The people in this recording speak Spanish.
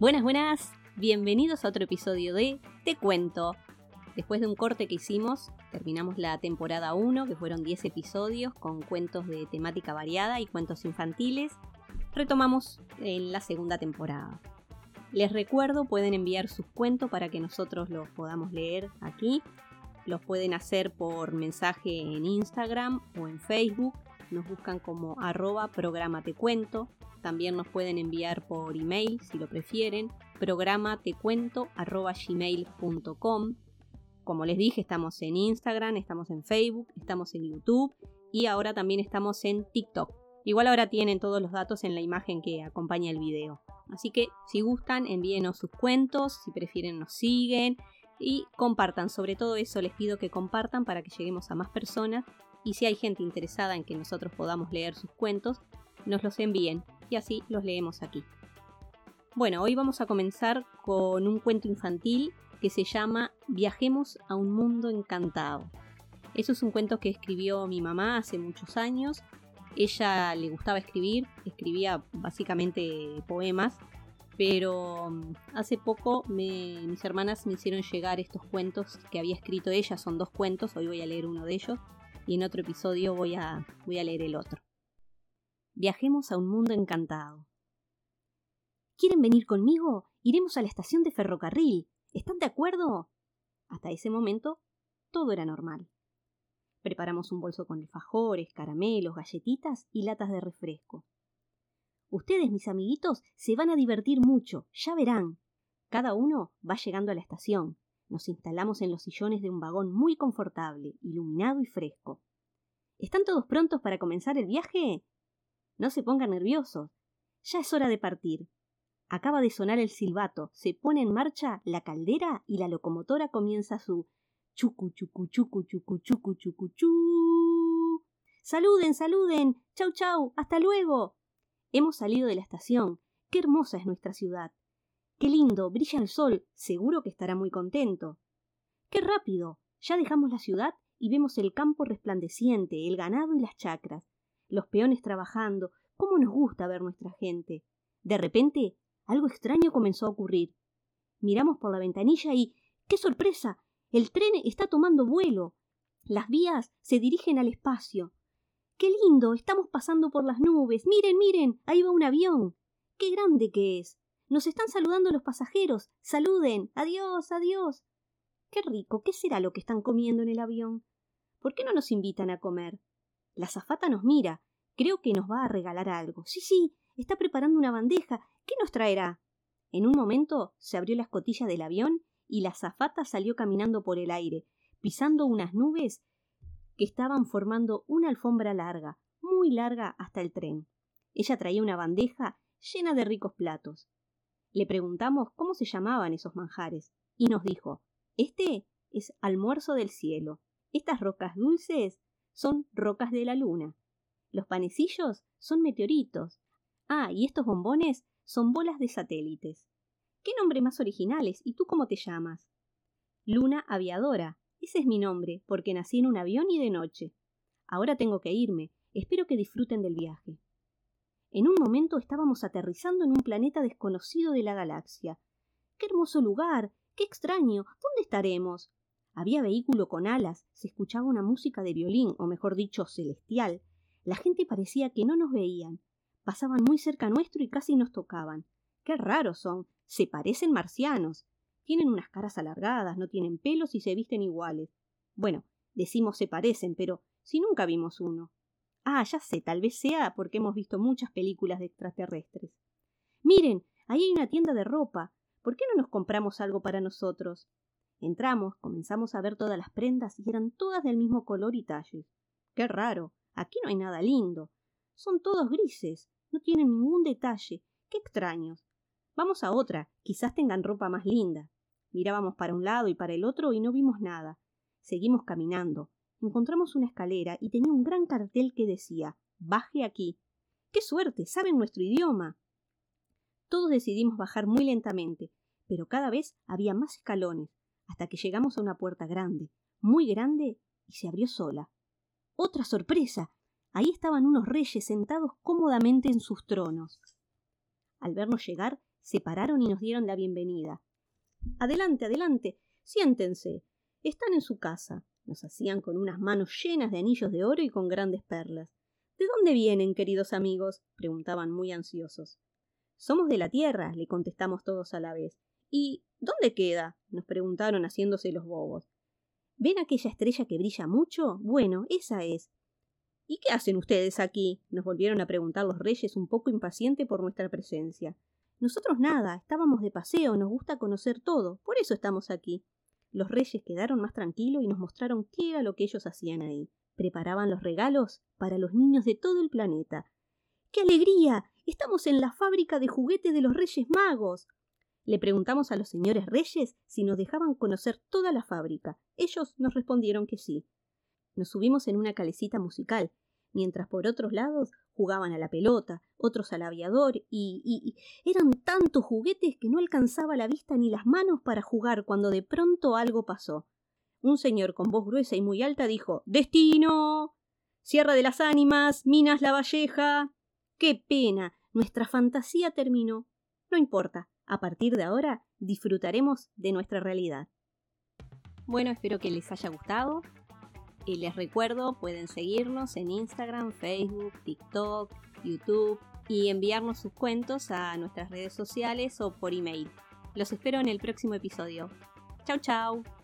Buenas, buenas, bienvenidos a otro episodio de Te Cuento. Después de un corte que hicimos, terminamos la temporada 1, que fueron 10 episodios con cuentos de temática variada y cuentos infantiles. Retomamos en la segunda temporada. Les recuerdo, pueden enviar sus cuentos para que nosotros los podamos leer aquí. Los pueden hacer por mensaje en Instagram o en Facebook. Nos buscan como arroba programa te cuento. También nos pueden enviar por email si lo prefieren, programatecuento.gmail.com. Como les dije, estamos en Instagram, estamos en Facebook, estamos en YouTube y ahora también estamos en TikTok. Igual ahora tienen todos los datos en la imagen que acompaña el video. Así que si gustan, envíenos sus cuentos, si prefieren nos siguen y compartan. Sobre todo eso les pido que compartan para que lleguemos a más personas y si hay gente interesada en que nosotros podamos leer sus cuentos, nos los envíen y así los leemos aquí. Bueno, hoy vamos a comenzar con un cuento infantil que se llama Viajemos a un mundo encantado. Eso es un cuento que escribió mi mamá hace muchos años. Ella le gustaba escribir, escribía básicamente poemas, pero mm, hace poco mis hermanas me hicieron llegar estos cuentos que había escrito ella, son dos cuentos, hoy voy a leer uno de ellos y en otro episodio voy a, voy a leer el otro. Viajemos a un mundo encantado. ¿Quieren venir conmigo? Iremos a la estación de ferrocarril. ¿Están de acuerdo? Hasta ese momento todo era normal. Preparamos un bolso con alfajores, caramelos, galletitas y latas de refresco. Ustedes, mis amiguitos, se van a divertir mucho, ya verán. Cada uno va llegando a la estación. Nos instalamos en los sillones de un vagón muy confortable, iluminado y fresco. ¿Están todos prontos para comenzar el viaje? No se pongan nerviosos. Ya es hora de partir. Acaba de sonar el silbato, se pone en marcha la caldera y la locomotora comienza su chucu chucu chucu chucu chucu chucu chu. Saluden, saluden. Chau chau. Hasta luego. Hemos salido de la estación. Qué hermosa es nuestra ciudad. Qué lindo, brilla el sol. Seguro que estará muy contento. Qué rápido. Ya dejamos la ciudad y vemos el campo resplandeciente, el ganado y las chacras los peones trabajando, cómo nos gusta ver nuestra gente. De repente, algo extraño comenzó a ocurrir. Miramos por la ventanilla y. ¡Qué sorpresa! El tren está tomando vuelo. Las vías se dirigen al espacio. ¡Qué lindo! Estamos pasando por las nubes. Miren, miren. Ahí va un avión. ¡Qué grande que es! Nos están saludando los pasajeros. Saluden. Adiós, adiós. Qué rico. ¿Qué será lo que están comiendo en el avión? ¿Por qué no nos invitan a comer? La zafata nos mira. Creo que nos va a regalar algo. Sí, sí, está preparando una bandeja. ¿Qué nos traerá? En un momento se abrió la escotilla del avión y la zafata salió caminando por el aire, pisando unas nubes que estaban formando una alfombra larga, muy larga hasta el tren. Ella traía una bandeja llena de ricos platos. Le preguntamos cómo se llamaban esos manjares, y nos dijo Este es almuerzo del cielo. Estas rocas dulces son rocas de la luna. Los panecillos son meteoritos. Ah, y estos bombones son bolas de satélites. ¿Qué nombre más originales? ¿Y tú cómo te llamas? Luna Aviadora. Ese es mi nombre, porque nací en un avión y de noche. Ahora tengo que irme. Espero que disfruten del viaje. En un momento estábamos aterrizando en un planeta desconocido de la galaxia. ¡Qué hermoso lugar! ¡Qué extraño! ¿Dónde estaremos? Había vehículo con alas, se escuchaba una música de violín, o mejor dicho, celestial. La gente parecía que no nos veían. Pasaban muy cerca nuestro y casi nos tocaban. Qué raros son. Se parecen marcianos. Tienen unas caras alargadas, no tienen pelos y se visten iguales. Bueno, decimos se parecen, pero si nunca vimos uno. Ah, ya sé, tal vez sea porque hemos visto muchas películas de extraterrestres. Miren, ahí hay una tienda de ropa. ¿Por qué no nos compramos algo para nosotros? Entramos, comenzamos a ver todas las prendas y eran todas del mismo color y talle. Qué raro, aquí no hay nada lindo. Son todos grises, no tienen ningún detalle. Qué extraños. Vamos a otra, quizás tengan ropa más linda. Mirábamos para un lado y para el otro y no vimos nada. Seguimos caminando. Encontramos una escalera y tenía un gran cartel que decía Baje aquí. ¡Qué suerte! Saben nuestro idioma. Todos decidimos bajar muy lentamente, pero cada vez había más escalones, hasta que llegamos a una puerta grande, muy grande, y se abrió sola. ¡Otra sorpresa! Ahí estaban unos reyes sentados cómodamente en sus tronos. Al vernos llegar, se pararon y nos dieron la bienvenida. Adelante, adelante, siéntense. Están en su casa. Nos hacían con unas manos llenas de anillos de oro y con grandes perlas. ¿De dónde vienen, queridos amigos? preguntaban muy ansiosos. Somos de la Tierra, le contestamos todos a la vez. ¿Y dónde queda? nos preguntaron haciéndose los bobos. ¿Ven aquella estrella que brilla mucho? Bueno, esa es. ¿Y qué hacen ustedes aquí? nos volvieron a preguntar los reyes un poco impacientes por nuestra presencia. Nosotros nada, estábamos de paseo, nos gusta conocer todo, por eso estamos aquí. Los reyes quedaron más tranquilos y nos mostraron qué era lo que ellos hacían ahí. Preparaban los regalos para los niños de todo el planeta. ¡Qué alegría! Estamos en la fábrica de juguetes de los Reyes Magos. Le preguntamos a los señores Reyes si nos dejaban conocer toda la fábrica. Ellos nos respondieron que sí. Nos subimos en una calecita musical, mientras por otros lados jugaban a la pelota, otros al aviador, y, y, eran tantos juguetes que no alcanzaba la vista ni las manos para jugar cuando de pronto algo pasó. Un señor con voz gruesa y muy alta dijo Destino. Sierra de las Ánimas, Minas La Valleja. ¡Qué pena! Nuestra fantasía terminó. No importa, a partir de ahora disfrutaremos de nuestra realidad. Bueno, espero que les haya gustado. Y les recuerdo, pueden seguirnos en Instagram, Facebook, TikTok, YouTube y enviarnos sus cuentos a nuestras redes sociales o por email. Los espero en el próximo episodio. Chau chau.